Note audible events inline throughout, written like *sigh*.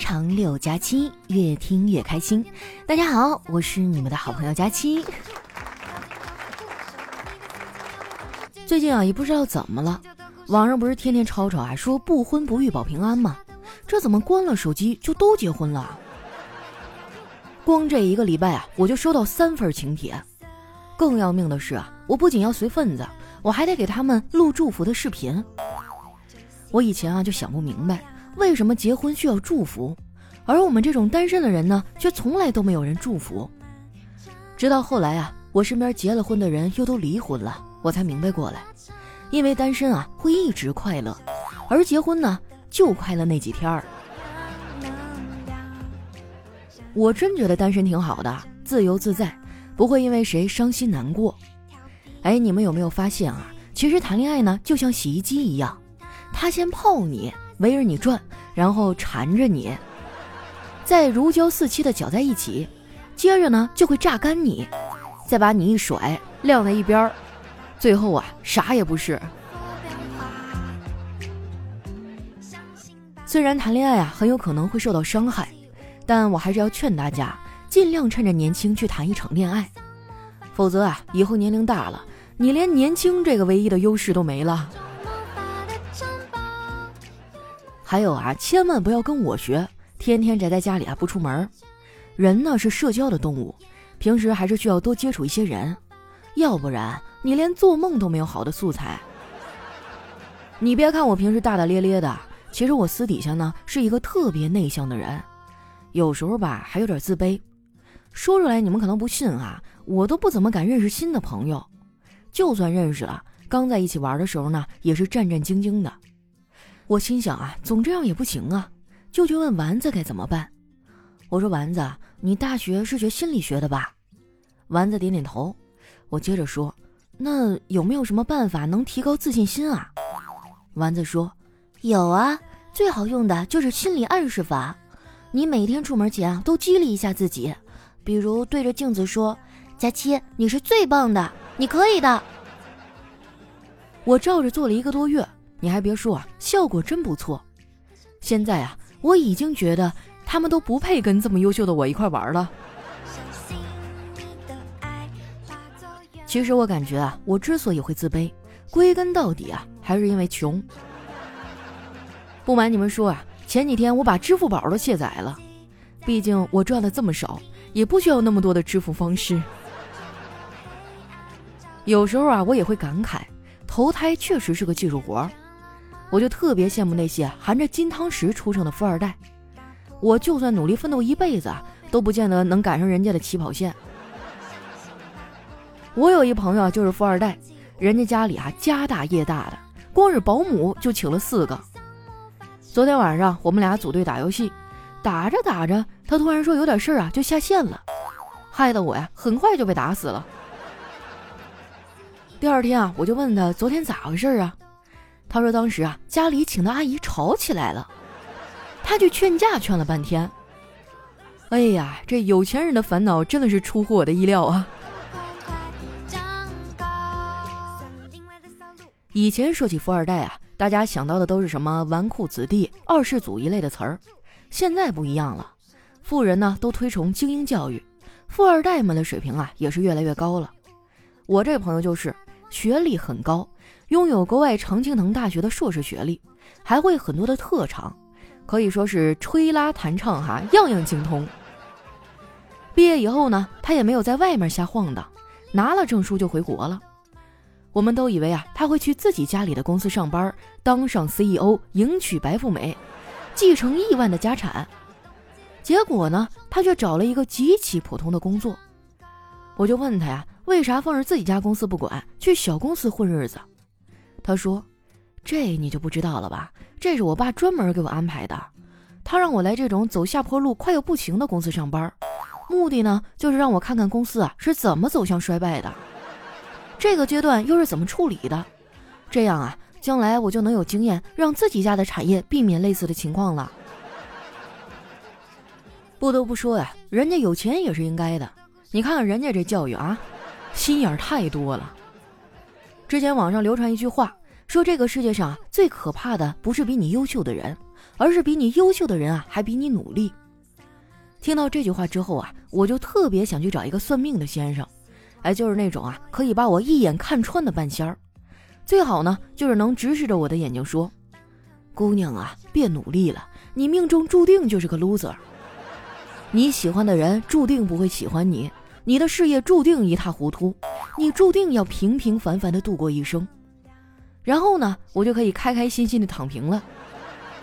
长六加七，越听越开心。大家好，我是你们的好朋友佳期。最近啊，也不知道怎么了，网上不是天天吵吵啊，说不婚不育保平安吗？这怎么关了手机就都结婚了？光这一个礼拜啊，我就收到三份请帖。更要命的是啊，我不仅要随份子，我还得给他们录祝福的视频。我以前啊就想不明白。为什么结婚需要祝福，而我们这种单身的人呢，却从来都没有人祝福？直到后来啊，我身边结了婚的人又都离婚了，我才明白过来，因为单身啊会一直快乐，而结婚呢就快乐那几天儿。我真觉得单身挺好的，自由自在，不会因为谁伤心难过。哎，你们有没有发现啊？其实谈恋爱呢，就像洗衣机一样，他先泡你。围着你转，然后缠着你，再如胶似漆的搅在一起，接着呢就会榨干你，再把你一甩晾在一边儿，最后啊啥也不是。虽然谈恋爱啊很有可能会受到伤害，但我还是要劝大家尽量趁着年轻去谈一场恋爱，否则啊以后年龄大了，你连年轻这个唯一的优势都没了。还有啊，千万不要跟我学，天天宅在家里啊不出门。人呢是社交的动物，平时还是需要多接触一些人，要不然你连做梦都没有好的素材。你别看我平时大大咧咧的，其实我私底下呢是一个特别内向的人，有时候吧还有点自卑。说出来你们可能不信啊，我都不怎么敢认识新的朋友，就算认识了，刚在一起玩的时候呢，也是战战兢兢的。我心想啊，总这样也不行啊，就去问丸子该怎么办。我说丸子，你大学是学心理学的吧？丸子点点头。我接着说，那有没有什么办法能提高自信心啊？丸子说，有啊，最好用的就是心理暗示法。你每天出门前啊，都激励一下自己，比如对着镜子说：“佳期，你是最棒的，你可以的。”我照着做了一个多月。你还别说啊，效果真不错。现在啊，我已经觉得他们都不配跟这么优秀的我一块玩了。其实我感觉啊，我之所以会自卑，归根到底啊，还是因为穷。不瞒你们说啊，前几天我把支付宝都卸载了，毕竟我赚的这么少，也不需要那么多的支付方式。有时候啊，我也会感慨，投胎确实是个技术活。我就特别羡慕那些含着金汤匙出生的富二代，我就算努力奋斗一辈子，都不见得能赶上人家的起跑线。我有一朋友就是富二代，人家家里啊家大业大的，光是保姆就请了四个。昨天晚上我们俩组队打游戏，打着打着，他突然说有点事儿啊，就下线了，害得我呀很快就被打死了。第二天啊，我就问他昨天咋回事啊？他说：“当时啊，家里请的阿姨吵起来了，他去劝架，劝了半天。哎呀，这有钱人的烦恼真的是出乎我的意料啊！以前说起富二代啊，大家想到的都是什么纨绔子弟、二世祖一类的词儿。现在不一样了，富人呢都推崇精英教育，富二代们的水平啊也是越来越高了。我这朋友就是学历很高。”拥有国外常青藤大学的硕士学历，还会很多的特长，可以说是吹拉弹唱哈，样样精通。毕业以后呢，他也没有在外面瞎晃荡，拿了证书就回国了。我们都以为啊，他会去自己家里的公司上班，当上 CEO，迎娶白富美，继承亿万的家产。结果呢，他却找了一个极其普通的工作。我就问他呀，为啥放着自己家公司不管，去小公司混日子？他说：“这你就不知道了吧？这是我爸专门给我安排的。他让我来这种走下坡路、快要不行的公司上班，目的呢，就是让我看看公司啊是怎么走向衰败的，这个阶段又是怎么处理的。这样啊，将来我就能有经验，让自己家的产业避免类似的情况了。不得不说呀，人家有钱也是应该的。你看看人家这教育啊，心眼儿太多了。之前网上流传一句话。”说这个世界上最可怕的不是比你优秀的人，而是比你优秀的人啊还比你努力。听到这句话之后啊，我就特别想去找一个算命的先生，哎，就是那种啊可以把我一眼看穿的半仙儿，最好呢就是能直视着我的眼睛说：“姑娘啊，别努力了，你命中注定就是个 loser。你喜欢的人注定不会喜欢你，你的事业注定一塌糊涂，你注定要平平凡凡的度过一生。然后呢，我就可以开开心心的躺平了，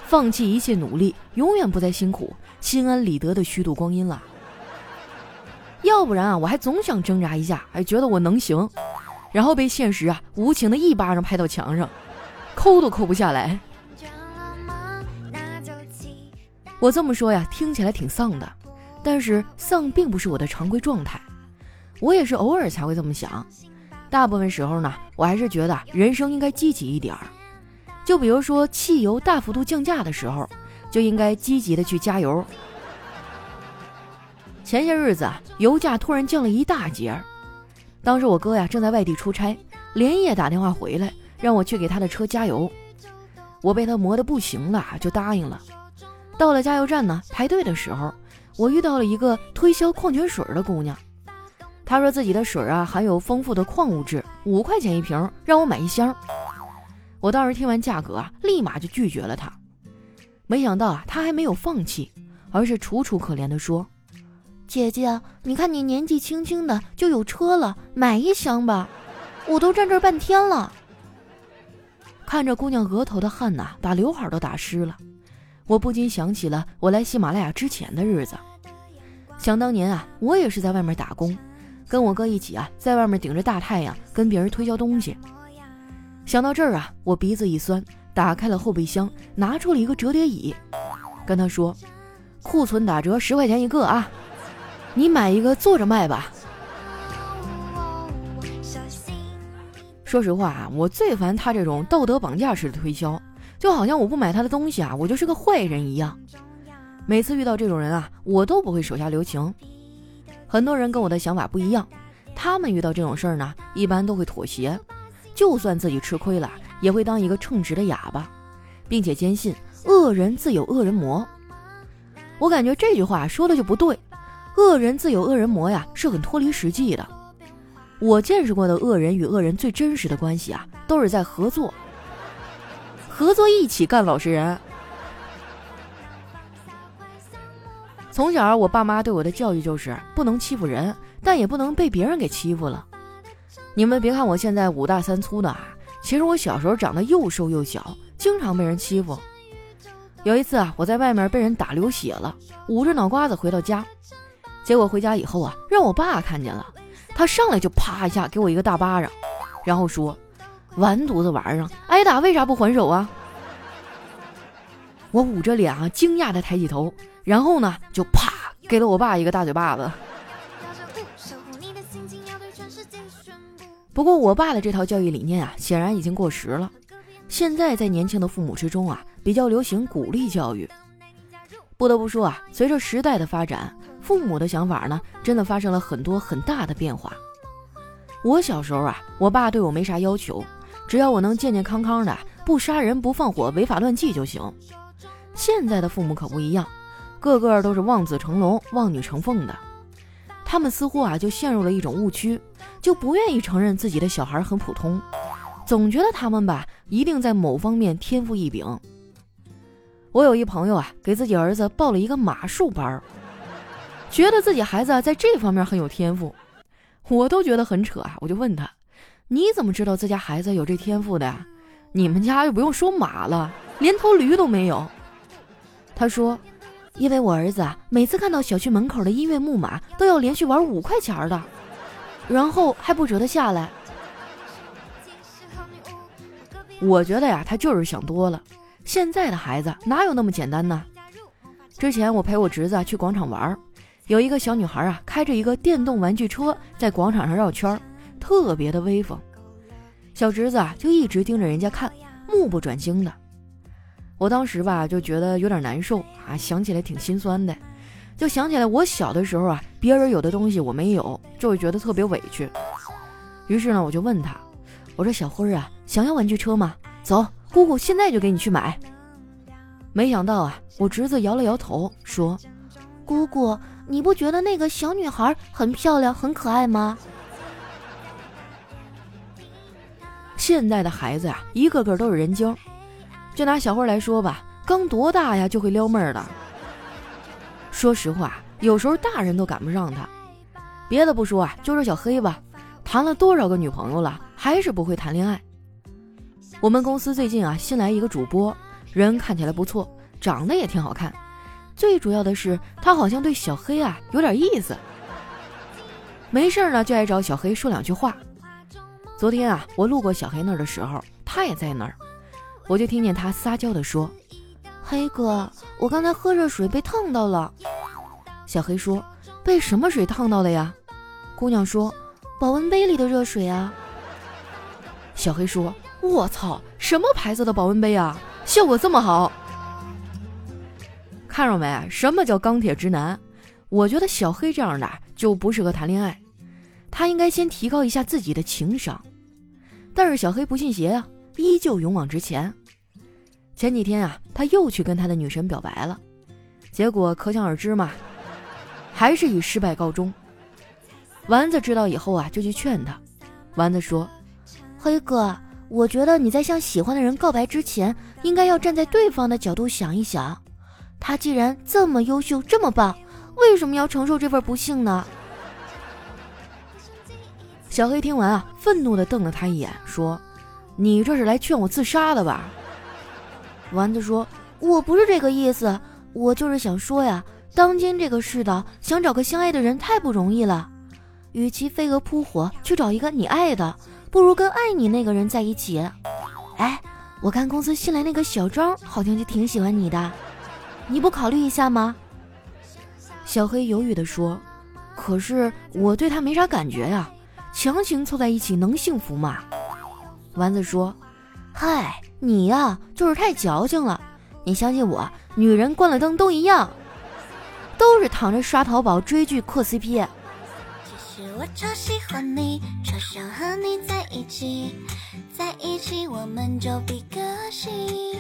放弃一切努力，永远不再辛苦。”心安理得的虚度光阴了，要不然啊，我还总想挣扎一下，还觉得我能行，然后被现实啊无情的一巴掌拍到墙上，抠都抠不下来。我这么说呀，听起来挺丧的，但是丧并不是我的常规状态，我也是偶尔才会这么想，大部分时候呢，我还是觉得人生应该积极一点儿，就比如说汽油大幅度降价的时候。就应该积极的去加油。前些日子啊，油价突然降了一大截，当时我哥呀正在外地出差，连夜打电话回来，让我去给他的车加油。我被他磨得不行了，就答应了。到了加油站呢，排队的时候，我遇到了一个推销矿泉水的姑娘，她说自己的水啊含有丰富的矿物质，五块钱一瓶，让我买一箱。我当时听完价格啊，立马就拒绝了她。没想到啊，他还没有放弃，而是楚楚可怜地说：“姐姐，你看你年纪轻轻的就有车了，买一箱吧，我都站这半天了。”看着姑娘额头的汗呐，把刘海都打湿了，我不禁想起了我来喜马拉雅之前的日子。想当年啊，我也是在外面打工，跟我哥一起啊，在外面顶着大太阳跟别人推销东西。想到这儿啊，我鼻子一酸。打开了后备箱，拿出了一个折叠椅，跟他说：“库存打折十块钱一个啊，你买一个坐着卖吧。”说实话啊，我最烦他这种道德绑架式的推销，就好像我不买他的东西啊，我就是个坏人一样。每次遇到这种人啊，我都不会手下留情。很多人跟我的想法不一样，他们遇到这种事儿呢，一般都会妥协，就算自己吃亏了。也会当一个称职的哑巴，并且坚信恶人自有恶人磨。我感觉这句话说的就不对，恶人自有恶人磨呀，是很脱离实际的。我见识过的恶人与恶人最真实的关系啊，都是在合作，合作一起干老实人。从小我爸妈对我的教育就是不能欺负人，但也不能被别人给欺负了。你们别看我现在五大三粗的啊。其实我小时候长得又瘦又小，经常被人欺负。有一次啊，我在外面被人打流血了，捂着脑瓜子回到家，结果回家以后啊，让我爸看见了，他上来就啪一下给我一个大巴掌，然后说：“完犊子玩意儿，挨打为啥不还手啊？” *laughs* 我捂着脸啊，惊讶的抬起头，然后呢，就啪给了我爸一个大嘴巴子。不过，我爸的这套教育理念啊，显然已经过时了。现在在年轻的父母之中啊，比较流行鼓励教育。不得不说啊，随着时代的发展，父母的想法呢，真的发生了很多很大的变化。我小时候啊，我爸对我没啥要求，只要我能健健康康的，不杀人、不放火、违法乱纪就行。现在的父母可不一样，个个都是望子成龙、望女成凤的。他们似乎啊就陷入了一种误区，就不愿意承认自己的小孩很普通，总觉得他们吧一定在某方面天赋异禀。我有一朋友啊，给自己儿子报了一个马术班，觉得自己孩子在这方面很有天赋，我都觉得很扯啊。我就问他，你怎么知道自家孩子有这天赋的？你们家又不用说马了，连头驴都没有。他说。因为我儿子啊，每次看到小区门口的音乐木马，都要连续玩五块钱的，然后还不舍得下来。我觉得呀，他就是想多了。现在的孩子哪有那么简单呢？之前我陪我侄子去广场玩，有一个小女孩啊，开着一个电动玩具车在广场上绕圈，特别的威风。小侄子啊，就一直盯着人家看，目不转睛的。我当时吧就觉得有点难受啊，想起来挺心酸的，就想起来我小的时候啊，别人有的东西我没有，就会觉得特别委屈。于是呢，我就问他，我说小辉啊，想要玩具车吗？走，姑姑现在就给你去买。没想到啊，我侄子摇了摇头说：“姑姑，你不觉得那个小女孩很漂亮、很可爱吗？” *laughs* 现在的孩子呀，一个个都是人精。就拿小慧来说吧，刚多大呀，就会撩妹儿了。说实话，有时候大人都赶不上他。别的不说啊，就说小黑吧，谈了多少个女朋友了，还是不会谈恋爱。我们公司最近啊，新来一个主播。人看起来不错，长得也挺好看，最主要的是他好像对小黑啊有点意思。没事呢就爱找小黑说两句话。昨天啊，我路过小黑那儿的时候，他也在那儿，我就听见他撒娇的说：“黑哥，我刚才喝热水被烫到了。”小黑说：“被什么水烫到的呀？”姑娘说：“保温杯里的热水啊。”小黑说：“我操，什么牌子的保温杯啊？”效果这么好，看着没？什么叫钢铁直男？我觉得小黑这样的就不适合谈恋爱，他应该先提高一下自己的情商。但是小黑不信邪啊，依旧勇往直前。前几天啊，他又去跟他的女神表白了，结果可想而知嘛，还是以失败告终。丸子知道以后啊，就去劝他。丸子说：“黑哥。”我觉得你在向喜欢的人告白之前，应该要站在对方的角度想一想。他既然这么优秀，这么棒，为什么要承受这份不幸呢？小黑听完啊，愤怒地瞪了他一眼，说：“你这是来劝我自杀的吧？”丸子说：“我不是这个意思，我就是想说呀，当今这个世道，想找个相爱的人太不容易了。与其飞蛾扑火去找一个你爱的。”不如跟爱你那个人在一起。哎，我看公司新来那个小张好像就挺喜欢你的，你不考虑一下吗？小黑犹豫地说：“可是我对他没啥感觉呀，强行凑在一起能幸福吗？”丸子说：“嗨，你呀就是太矫情了。你相信我，女人关了灯都一样，都是躺着刷淘宝追剧磕 CP。”我超喜欢你，超想和你在一起，在一起我们就比个心。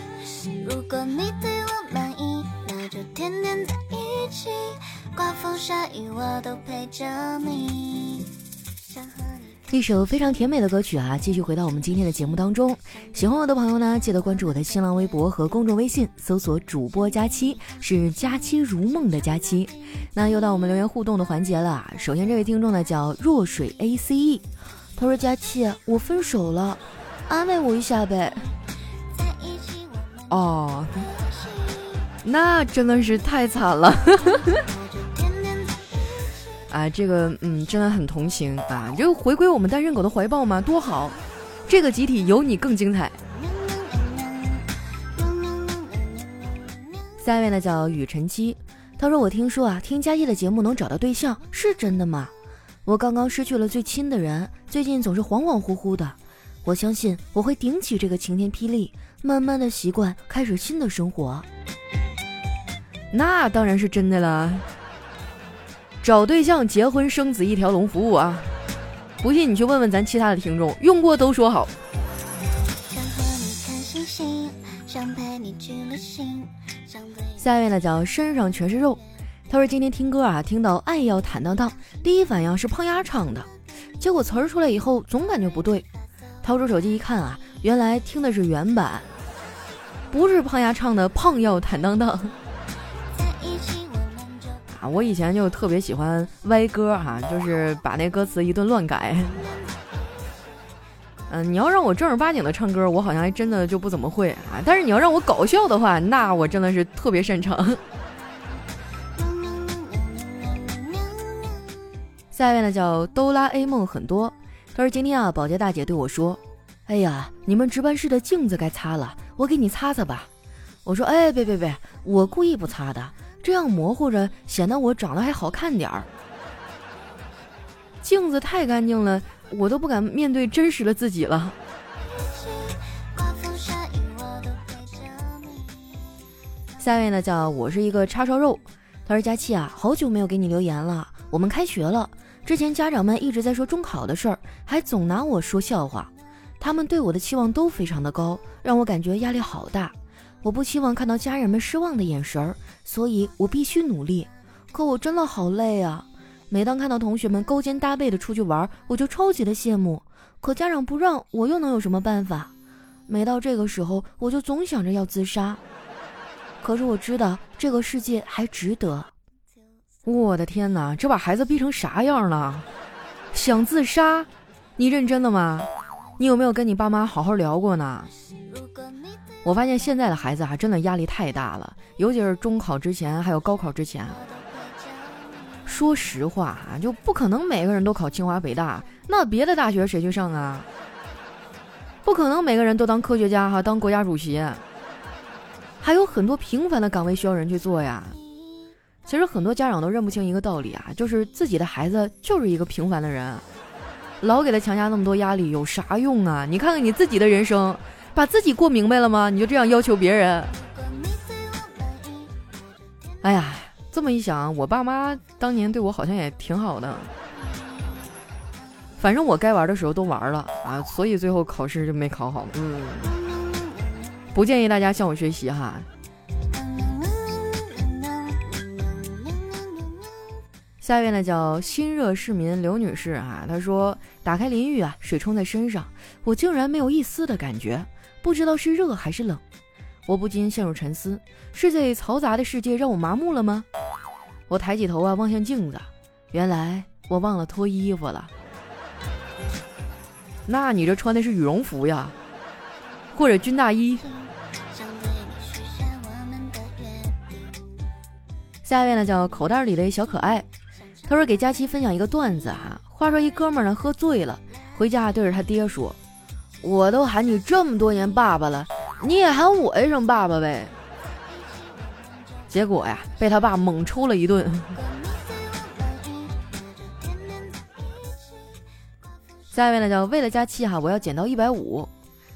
如果你对我满意，那就天天在一起，刮风下雨我都陪着你。想和一首非常甜美的歌曲啊，继续回到我们今天的节目当中。喜欢我的朋友呢，记得关注我的新浪微博和公众微信，搜索主播佳期，是佳期如梦的佳期。那又到我们留言互动的环节了。首先这位听众呢叫若水 A C E，他说佳期，我分手了，安慰我一下呗。哦，那真的是太惨了。*laughs* 啊，这个嗯，真的很同情啊！就回归我们单身狗的怀抱嘛，多好！这个集体有你更精彩。下一位呢叫雨晨七，他说：“我听说啊，听佳期的节目能找到对象，是真的吗？我刚刚失去了最亲的人，最近总是恍恍惚惚的。我相信我会顶起这个晴天霹雳，慢慢的习惯，开始新的生活。那当然是真的了。”找对象、结婚、生子一条龙服务啊！不信你去问问咱其他的听众，用过都说好。下一位呢叫身上全是肉，他说今天听歌啊，听到爱要坦荡荡，第一反应是胖丫唱的，结果词儿出来以后总感觉不对，掏出手机一看啊，原来听的是原版，不是胖丫唱的胖要坦荡荡。我以前就特别喜欢歪歌哈，就是把那歌词一顿乱改。嗯，你要让我正儿八经的唱歌，我好像还真的就不怎么会啊。但是你要让我搞笑的话，那我真的是特别擅长。*laughs* 下一位呢叫哆啦 A 梦很多，他说今天啊，保洁大姐对我说：“哎呀，你们值班室的镜子该擦了，我给你擦擦吧。”我说：“哎，别别别，我故意不擦的。”这样模糊着，显得我长得还好看点儿。镜子太干净了，我都不敢面对真实的自己了。下一位呢，叫我是一个叉烧肉。他说：“佳期啊，好久没有给你留言了。我们开学了，之前家长们一直在说中考的事儿，还总拿我说笑话。他们对我的期望都非常的高，让我感觉压力好大。我不希望看到家人们失望的眼神儿，所以我必须努力。可我真的好累啊！每当看到同学们勾肩搭背的出去玩，我就超级的羡慕。可家长不让，我又能有什么办法？每到这个时候，我就总想着要自杀。可是我知道这个世界还值得。我的天哪，这把孩子逼成啥样了？想自杀？你认真的吗？你有没有跟你爸妈好好聊过呢？我发现现在的孩子啊，真的压力太大了，尤其是中考之前，还有高考之前。说实话啊，就不可能每个人都考清华北大，那别的大学谁去上啊？不可能每个人都当科学家哈，当国家主席，还有很多平凡的岗位需要人去做呀。其实很多家长都认不清一个道理啊，就是自己的孩子就是一个平凡的人，老给他强加那么多压力有啥用啊？你看看你自己的人生，把自己过明白了吗？你就这样要求别人？哎呀！这么一想，我爸妈当年对我好像也挺好的。反正我该玩的时候都玩了啊，所以最后考试就没考好。嗯，不建议大家向我学习哈。下一位呢叫新热市民刘女士啊，她说打开淋浴啊，水冲在身上，我竟然没有一丝的感觉，不知道是热还是冷。我不禁陷入沉思：是这嘈杂的世界让我麻木了吗？我抬起头啊，望向镜子，原来我忘了脱衣服了。那你这穿的是羽绒服呀，或者军大衣？下一位呢，叫口袋里的小可爱。他说给佳期分享一个段子哈，话说一哥们儿呢喝醉了，回家对着他爹说：“我都喊你这么多年爸爸了。”你也喊我一声爸爸呗，结果呀，被他爸猛抽了一顿。*laughs* 下一位呢，叫为了佳期哈，我要减到一百五。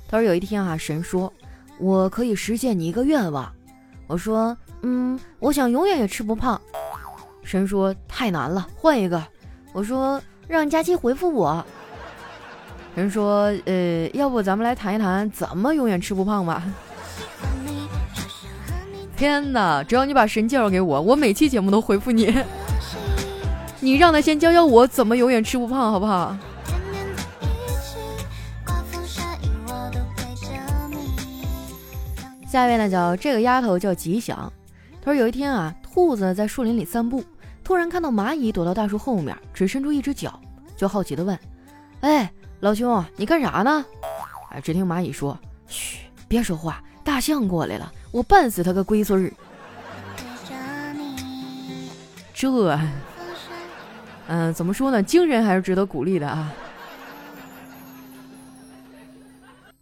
他说有一天哈，神说我可以实现你一个愿望。我说嗯，我想永远也吃不胖。神说太难了，换一个。我说让佳期回复我。人说，呃，要不咱们来谈一谈怎么永远吃不胖吧？天哪，只要你把神介绍给我，我每期节目都回复你。你让他先教教我怎么永远吃不胖，好不好？下一位呢，叫这个丫头叫吉祥。他说有一天啊，兔子在树林里散步，突然看到蚂蚁躲到大树后面，只伸出一只脚，就好奇的问：“哎。”老兄，你干啥呢？哎，只听蚂蚁说：“嘘，别说话，大象过来了，我绊死他个龟孙儿。”这，嗯，怎么说呢？精神还是值得鼓励的啊。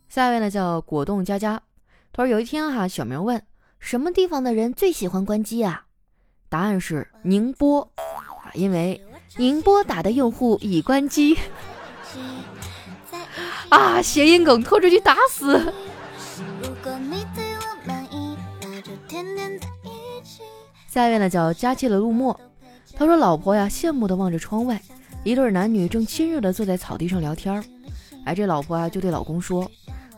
下一位呢，叫果冻佳佳。他说有一天哈，小明问：“什么地方的人最喜欢关机啊？”答案是宁波啊，因为宁波打的用户已关机。*laughs* 啊！谐音梗拖出去打死。下一位呢，叫佳期的陆墨。他说：“老婆呀，羡慕的望着窗外，一对男女正亲热的坐在草地上聊天。哎，这老婆啊，就对老公说：‘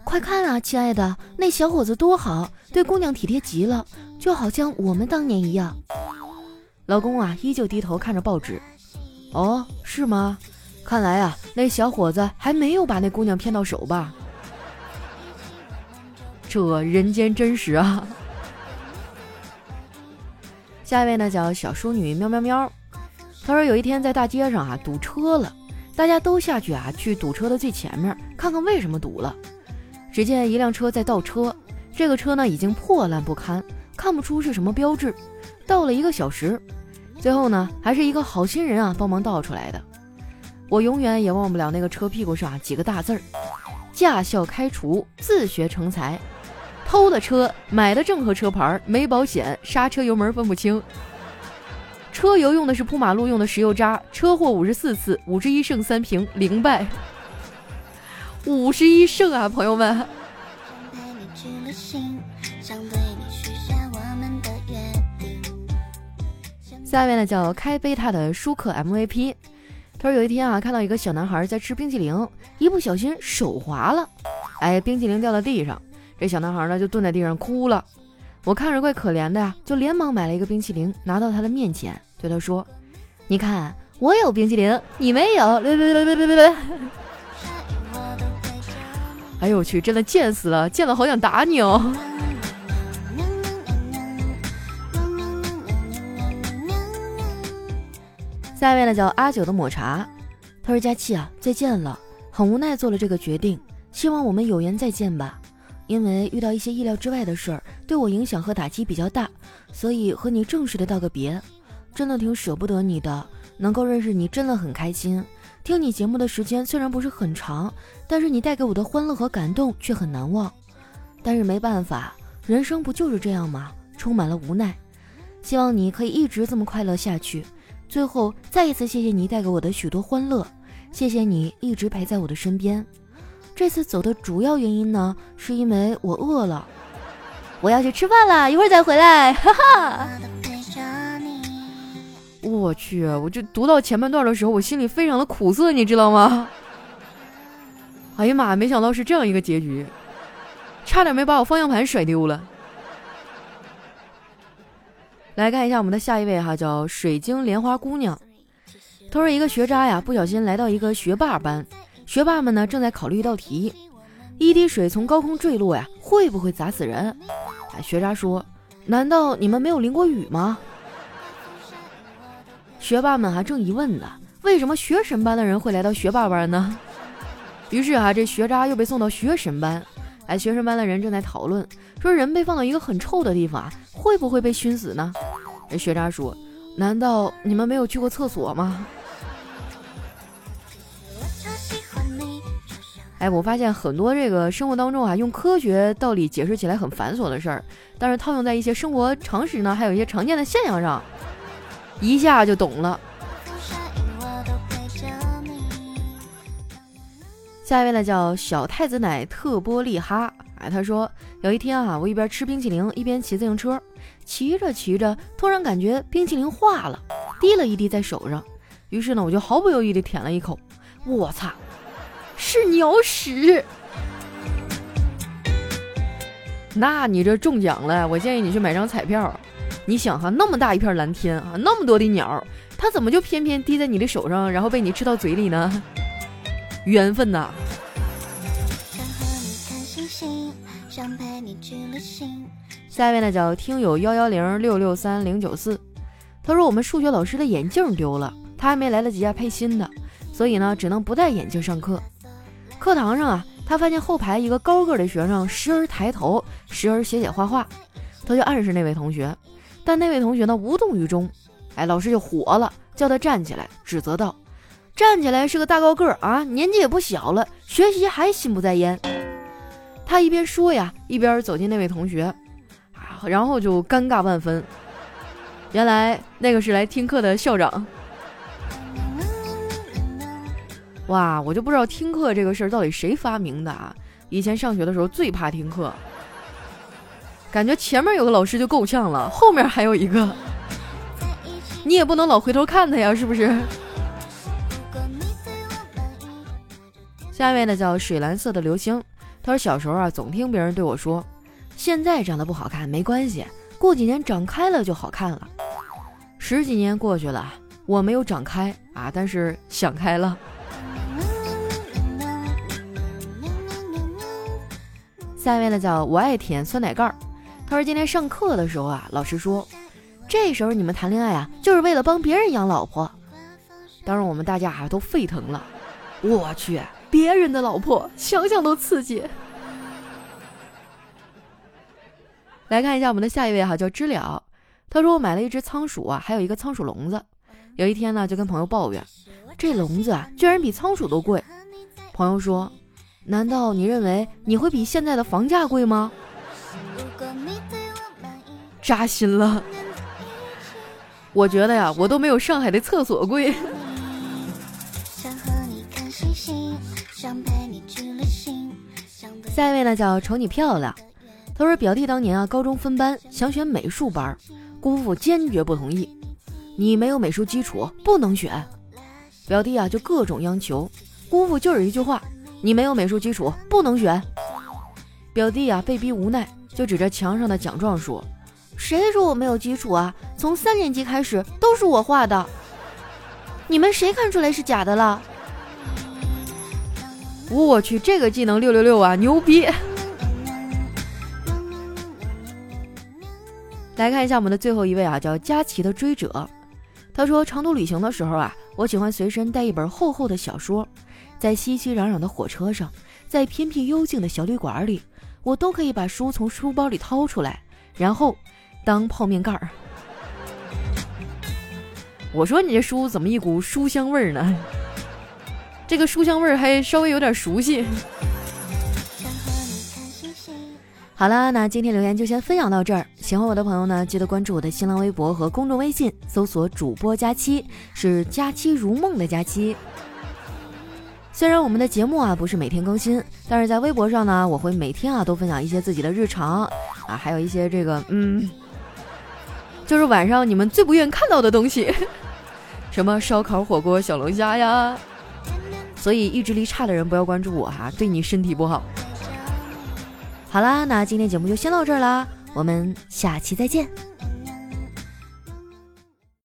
快看啊，亲爱的，那小伙子多好，对姑娘体贴极了，就好像我们当年一样。’老公啊，依旧低头看着报纸。哦，是吗？”看来啊，那小伙子还没有把那姑娘骗到手吧？这人间真实啊！下一位呢，叫小淑女喵喵喵。她说有一天在大街上啊堵车了，大家都下去啊去堵车的最前面看看为什么堵了。只见一辆车在倒车，这个车呢已经破烂不堪，看不出是什么标志。倒了一个小时，最后呢还是一个好心人啊帮忙倒出来的。我永远也忘不了那个车屁股上几个大字儿：驾校开除，自学成才。偷的车，买的正和车牌，没保险，刹车油门分不清。车油用的是铺马路用的石油渣，车祸五十四次，五十一胜三平，零败。五十一胜啊，朋友们！想对你许下我们的愿下面呢叫开贝塔的舒克 MVP。他说有一天啊，看到一个小男孩在吃冰淇淋，一不小心手滑了，哎，冰淇淋掉到地上，这小男孩呢就蹲在地上哭了。我看着怪可怜的呀，就连忙买了一个冰淇淋拿到他的面前，对他说：“你看，我有冰淇淋，你没有。”别别别别别别！*laughs* 哎呦我去，真的贱死了，贱的好想打你哦。下一位呢叫阿九的抹茶，他说：“佳期啊，再见了，很无奈做了这个决定，希望我们有缘再见吧。因为遇到一些意料之外的事儿，对我影响和打击比较大，所以和你正式的道个别。真的挺舍不得你的，能够认识你真的很开心。听你节目的时间虽然不是很长，但是你带给我的欢乐和感动却很难忘。但是没办法，人生不就是这样吗？充满了无奈。希望你可以一直这么快乐下去。”最后，再一次谢谢你带给我的许多欢乐，谢谢你一直陪在我的身边。这次走的主要原因呢，是因为我饿了，我要去吃饭了，一会儿再回来。*laughs* 哈哈。我去，我就读到前半段的时候，我心里非常的苦涩，你知道吗？哎呀妈呀，没想到是这样一个结局，差点没把我方向盘甩丢了。来看一下我们的下一位哈，叫水晶莲花姑娘。她说一个学渣呀，不小心来到一个学霸班，学霸们呢正在考虑一道题：一滴水从高空坠落呀，会不会砸死人？哎，学渣说：难道你们没有淋过雨吗？学霸们还正疑问呢，为什么学神班的人会来到学霸班呢？于是啊，这学渣又被送到学神班。哎，学生班的人正在讨论，说人被放到一个很臭的地方啊，会不会被熏死呢？这学渣说：“难道你们没有去过厕所吗？”哎，我发现很多这个生活当中啊，用科学道理解释起来很繁琐的事儿，但是套用在一些生活常识呢，还有一些常见的现象上，一下就懂了。下一位呢叫小太子奶特波利哈，哎，他说有一天啊，我一边吃冰淇淋一边骑自行车，骑着骑着，突然感觉冰淇淋化了，滴了一滴在手上，于是呢，我就毫不犹豫地舔了一口，我操，是鸟屎！那你这中奖了，我建议你去买张彩票。你想哈，那么大一片蓝天啊，那么多的鸟，它怎么就偏偏滴在你的手上，然后被你吃到嘴里呢？缘分呐！下一位呢叫听友幺幺零六六三零九四，他说我们数学老师的眼镜丢了，他还没来得及啊配新的，所以呢只能不戴眼镜上课。课堂上啊，他发现后排一个高个的学生时而抬头，时而写写画画，他就暗示那位同学，但那位同学呢无动于衷。哎，老师就火了，叫他站起来，指责道。站起来是个大高个儿啊，年纪也不小了，学习还心不在焉。他一边说呀，一边走进那位同学，啊，然后就尴尬万分。原来那个是来听课的校长。哇，我就不知道听课这个事儿到底谁发明的啊！以前上学的时候最怕听课，感觉前面有个老师就够呛了，后面还有一个，你也不能老回头看他呀，是不是？下一位呢叫水蓝色的流星，他说小时候啊总听别人对我说，现在长得不好看没关系，过几年长开了就好看了。十几年过去了，我没有长开啊，但是想开了。下一位呢叫我爱舔酸奶盖儿，他说今天上课的时候啊，老师说，这时候你们谈恋爱啊，就是为了帮别人养老婆。当时我们大家啊都沸腾了，我去。别人的老婆，想想都刺激。来看一下我们的下一位哈，叫知了。他说我买了一只仓鼠啊，还有一个仓鼠笼子。有一天呢，就跟朋友抱怨，这笼子啊，居然比仓鼠都贵。朋友说，难道你认为你会比现在的房价贵吗？扎心了。我觉得呀，我都没有上海的厕所贵。下一位呢叫瞅你漂亮，他说表弟当年啊高中分班想选美术班，姑父坚决不同意，你没有美术基础不能选。表弟啊就各种央求，姑父就是一句话，你没有美术基础，不能选。表弟啊，被逼无奈，就指着墙上的奖状说：“谁说我没有基础啊？从三年级开始都是我画的，你们谁看出来是假的了？”我去，这个技能六六六啊，牛逼！*laughs* 来看一下我们的最后一位啊，叫佳琪的追者。他说，长途旅行的时候啊，我喜欢随身带一本厚厚的小说，在熙熙攘攘的火车上，在偏僻幽静的小旅馆里，我都可以把书从书包里掏出来，然后当泡面盖儿。我说你这书怎么一股书香味儿呢？这个书香味儿还稍微有点熟悉。*laughs* 好啦，那今天留言就先分享到这儿。喜欢我的朋友呢，记得关注我的新浪微博和公众微信，搜索“主播佳期”，是“佳期如梦”的佳期。虽然我们的节目啊不是每天更新，但是在微博上呢，我会每天啊都分享一些自己的日常啊，还有一些这个嗯，就是晚上你们最不愿看到的东西，*laughs* 什么烧烤、火锅、小龙虾呀。所以意志力差的人不要关注我哈，对你身体不好。好啦，那今天节目就先到这儿啦，我们下期再见。